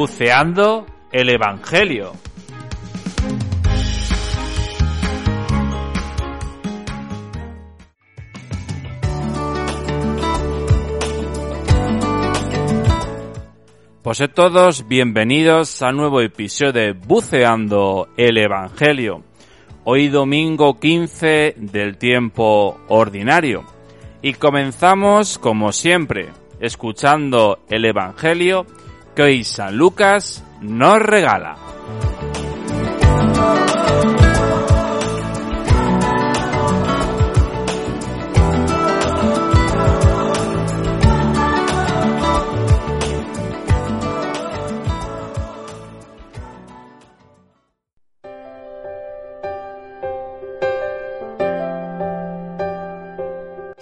Buceando el Evangelio. Pues a todos bienvenidos a nuevo episodio de Buceando el Evangelio. Hoy domingo 15 del tiempo ordinario. Y comenzamos como siempre, escuchando el Evangelio que hoy San Lucas nos regala.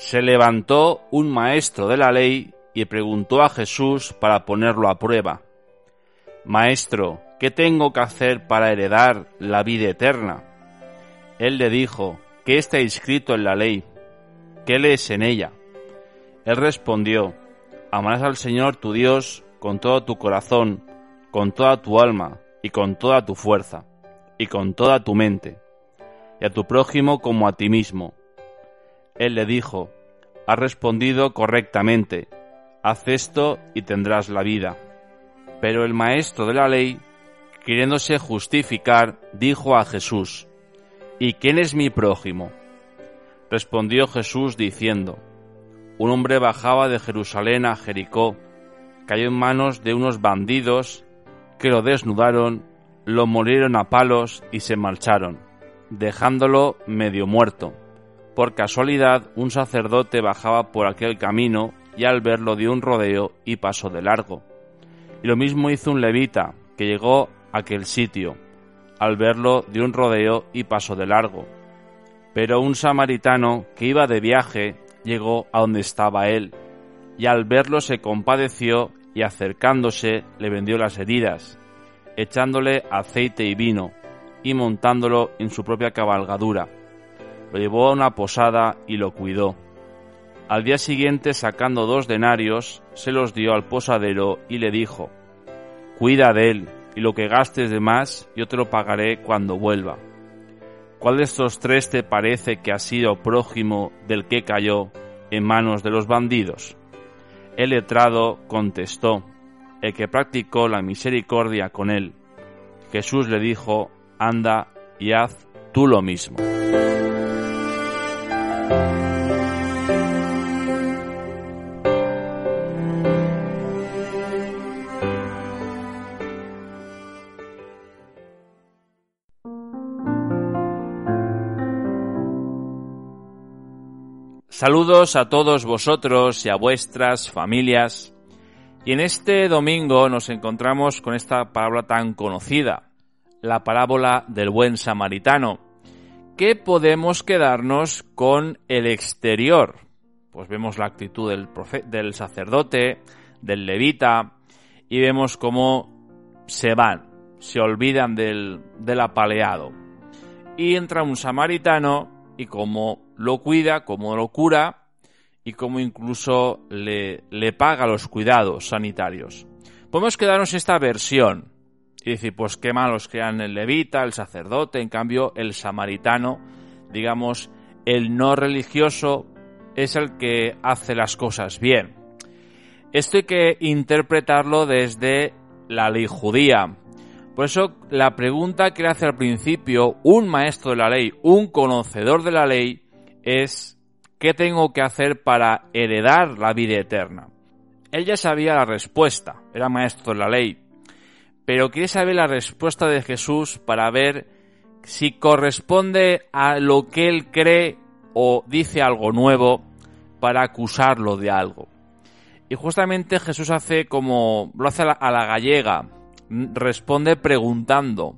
se levantó un maestro de la ley y preguntó a Jesús para ponerlo a prueba. Maestro, ¿qué tengo que hacer para heredar la vida eterna? Él le dijo, ¿qué está escrito en la ley? ¿Qué lees en ella? Él respondió, amarás al Señor tu Dios con todo tu corazón, con toda tu alma y con toda tu fuerza, y con toda tu mente, y a tu prójimo como a ti mismo. Él le dijo, ha respondido correctamente, haz esto y tendrás la vida. Pero el maestro de la ley, queriéndose justificar, dijo a Jesús, ¿Y quién es mi prójimo? Respondió Jesús diciendo, Un hombre bajaba de Jerusalén a Jericó, cayó en manos de unos bandidos que lo desnudaron, lo molieron a palos y se marcharon, dejándolo medio muerto. Por casualidad, un sacerdote bajaba por aquel camino y al verlo dio un rodeo y pasó de largo. Y lo mismo hizo un levita, que llegó a aquel sitio. Al verlo dio un rodeo y pasó de largo. Pero un samaritano que iba de viaje llegó a donde estaba él, y al verlo se compadeció y acercándose le vendió las heridas, echándole aceite y vino, y montándolo en su propia cabalgadura lo llevó a una posada y lo cuidó. Al día siguiente, sacando dos denarios, se los dio al posadero y le dijo, Cuida de él, y lo que gastes de más yo te lo pagaré cuando vuelva. ¿Cuál de estos tres te parece que ha sido prójimo del que cayó en manos de los bandidos? El letrado contestó, el que practicó la misericordia con él. Jesús le dijo, anda y haz tú lo mismo. Saludos a todos vosotros y a vuestras familias. Y en este domingo nos encontramos con esta parábola tan conocida, la parábola del buen samaritano qué podemos quedarnos con el exterior? Pues vemos la actitud del, sacerdote, del levita, y vemos cómo se van, se olvidan del apaleado. Y entra un samaritano y cómo lo cuida, cómo lo cura y cómo incluso le, le paga los cuidados sanitarios. Podemos quedarnos esta versión, y decir, pues qué malos crean el levita, el sacerdote, en cambio el samaritano, digamos, el no religioso es el que hace las cosas bien. Esto hay que interpretarlo desde la ley judía. Por eso la pregunta que le hace al principio un maestro de la ley, un conocedor de la ley, es ¿qué tengo que hacer para heredar la vida eterna? Él ya sabía la respuesta, era maestro de la ley, pero quiere saber la respuesta de Jesús para ver si corresponde a lo que él cree o dice algo nuevo para acusarlo de algo. Y justamente Jesús hace como lo hace a la, gallega, responde preguntando,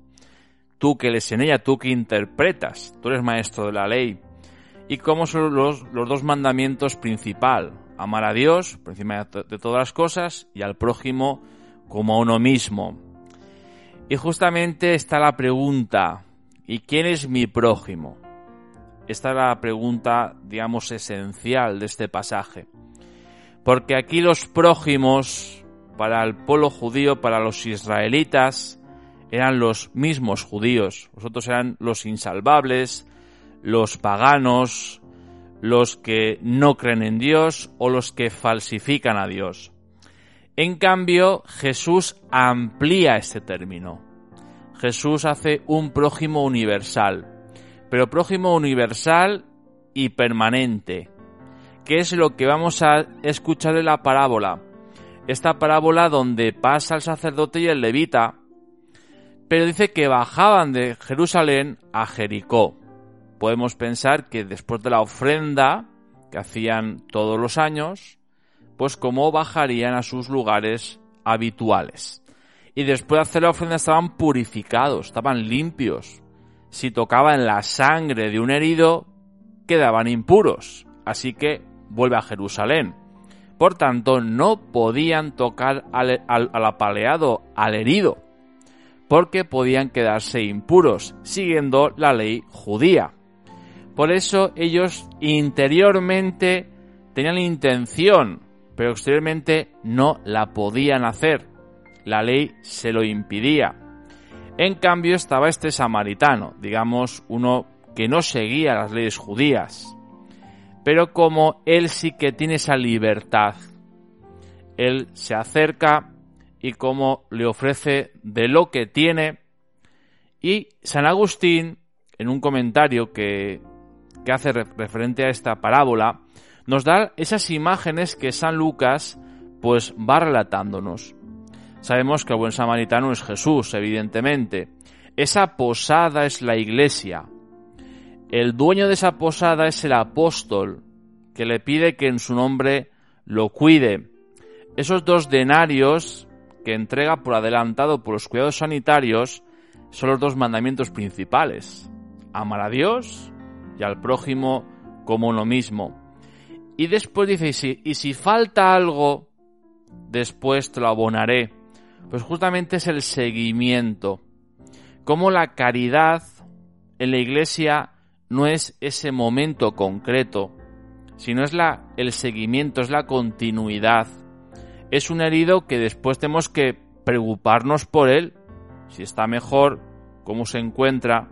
tú que les ella, tú que interpretas, tú eres maestro de la ley, y cómo son los, los dos mandamientos principal, amar a Dios por encima de todas las cosas y al prójimo como a uno mismo. Y justamente está la pregunta, ¿y quién es mi prójimo? Esta es la pregunta, digamos, esencial de este pasaje. Porque aquí los prójimos para el pueblo judío, para los israelitas, eran los mismos judíos. Vosotros eran los insalvables, los paganos, los que no creen en Dios o los que falsifican a Dios. En cambio, Jesús amplía este término. Jesús hace un prójimo universal, pero prójimo universal y permanente, que es lo que vamos a escuchar en la parábola. Esta parábola donde pasa el sacerdote y el levita, pero dice que bajaban de Jerusalén a Jericó. Podemos pensar que después de la ofrenda que hacían todos los años, pues cómo bajarían a sus lugares habituales. Y después de hacer la ofrenda estaban purificados, estaban limpios. Si tocaban la sangre de un herido, quedaban impuros. Así que vuelve a Jerusalén. Por tanto, no podían tocar al, apaleado, al herido, porque podían quedarse impuros, siguiendo la ley judía. Por eso ellos interiormente tenían intención, pero exteriormente no la podían hacer. La ley se lo impidía. En cambio estaba este samaritano, digamos uno que no seguía las leyes judías, pero como él sí que tiene esa libertad, él se acerca y como le ofrece de lo que tiene, y San Agustín, en un comentario que, que hace referente a esta parábola, nos da esas imágenes que San Lucas pues va relatándonos. Sabemos que el buen samaritano es Jesús, evidentemente. Esa posada es la iglesia. El dueño de esa posada es el apóstol, que le pide que en su nombre lo cuide. Esos dos denarios que entrega por adelantado por los cuidados sanitarios son los dos mandamientos principales. Amar a Dios y al prójimo como uno mismo. Y después dice, y si, falta algo, después te lo abonaré. Pues justamente es el seguimiento. Como la caridad en la iglesia no es ese momento concreto, sino es la, el seguimiento, es la continuidad. Es un herido que después tenemos que preocuparnos por él, si está mejor, cómo se encuentra.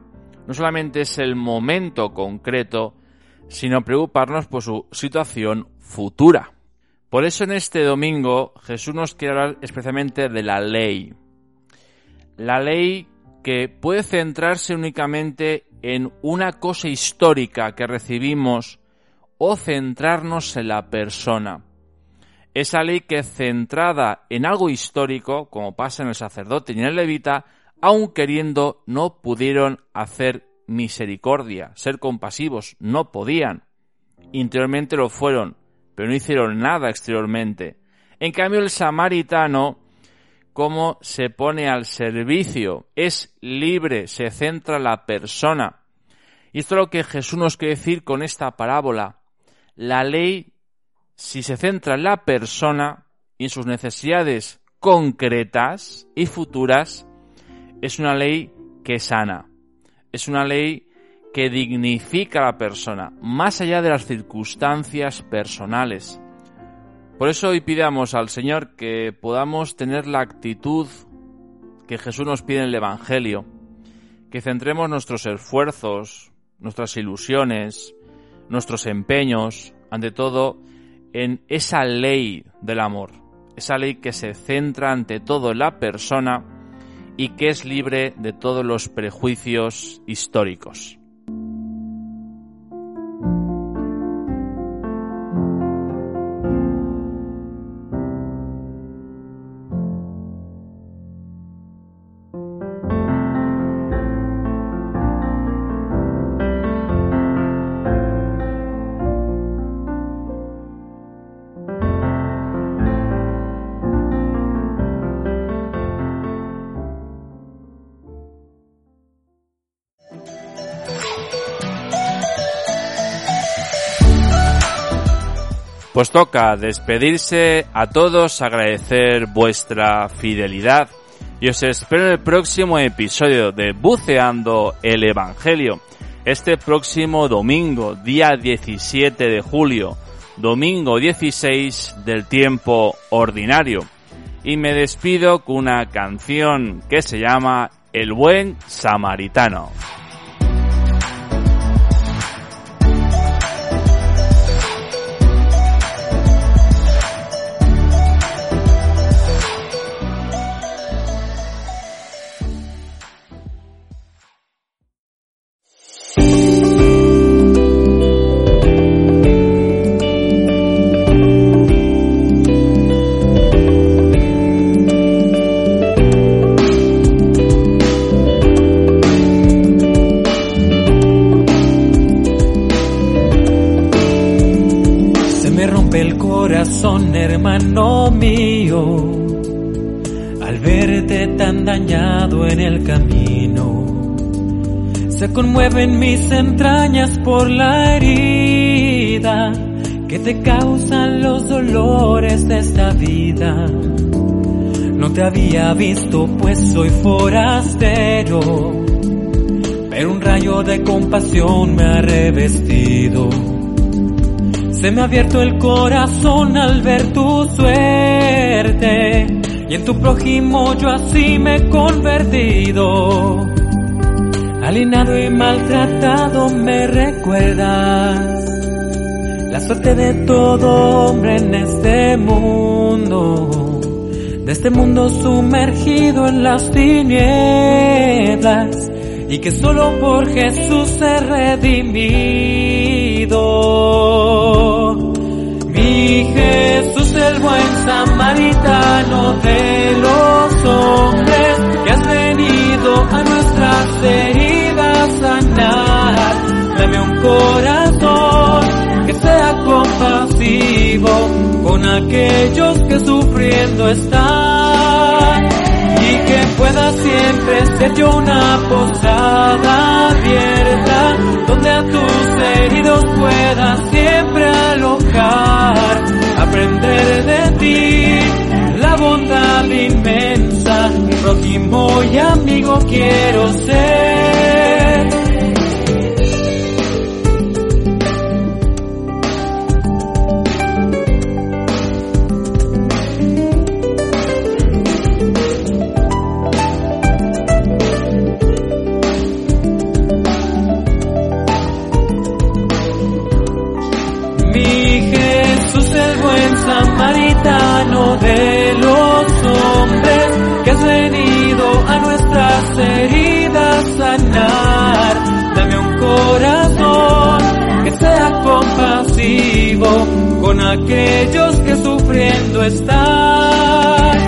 No solamente es el momento concreto, sino preocuparnos por su situación futura. Por eso en este domingo Jesús nos quiere hablar especialmente de la ley. La ley que puede centrarse únicamente en una cosa histórica que recibimos o centrarnos en la persona. Esa ley que centrada en algo histórico, como pasa en el sacerdote y en el levita, aun queriendo, no pudieron hacer misericordia, ser compasivos, no podían. Interiormente lo fueron, pero no hicieron nada exteriormente. En cambio, el samaritano, como se pone al servicio, es libre, se centra en la persona. Y esto es lo que Jesús nos quiere decir con esta parábola. La ley, si se centra en la persona y en sus necesidades concretas y futuras, es una ley que sana es una ley que dignifica a la persona, más allá de las circunstancias personales. Por eso hoy pidamos al Señor que podamos tener la actitud que Jesús nos pide en el Evangelio, que centremos nuestros esfuerzos, nuestras ilusiones, nuestros empeños, ante todo, en esa ley del amor, esa ley que se centra ante todo en la persona y que es libre de todos los prejuicios históricos. Pues toca despedirse a todos, agradecer vuestra fidelidad y os espero en el próximo episodio de Buceando el Evangelio. Este próximo domingo, día 17 de julio, domingo 16 del tiempo ordinario. y me despido con una canción que se llama El buen samaritano. Son hermano mío, al verte tan dañado en el camino. Se conmueven mis entrañas por la herida que te causan los dolores de esta vida. No te había visto pues soy forastero, pero un rayo de compasión me ha revestido se me ha abierto el corazón al ver tu suerte. Y en tu prójimo yo así me he convertido. Alienado y maltratado me recuerdas. La suerte de todo hombre en este mundo, de este mundo sumergido en las tinieblas. Y que solo por Jesús se redimido. Jesús el buen samaritano de los hombres, que has venido a nuestras heridas sanar. Dame un corazón que sea compasivo con aquellos que sufriendo están y que pueda siempre ser yo una posada abierta donde a tus heridos pueda siempre alojar, aprender de ti la bondad inmensa, prójimo y amigo quiero ser. Con aquellos que sufriendo están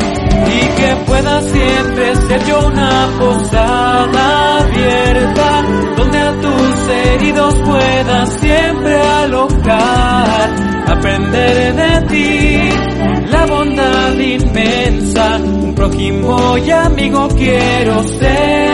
y que pueda siempre ser yo una posada abierta donde a tus heridos pueda siempre alojar, aprender de ti la bondad inmensa, un prójimo y amigo quiero ser.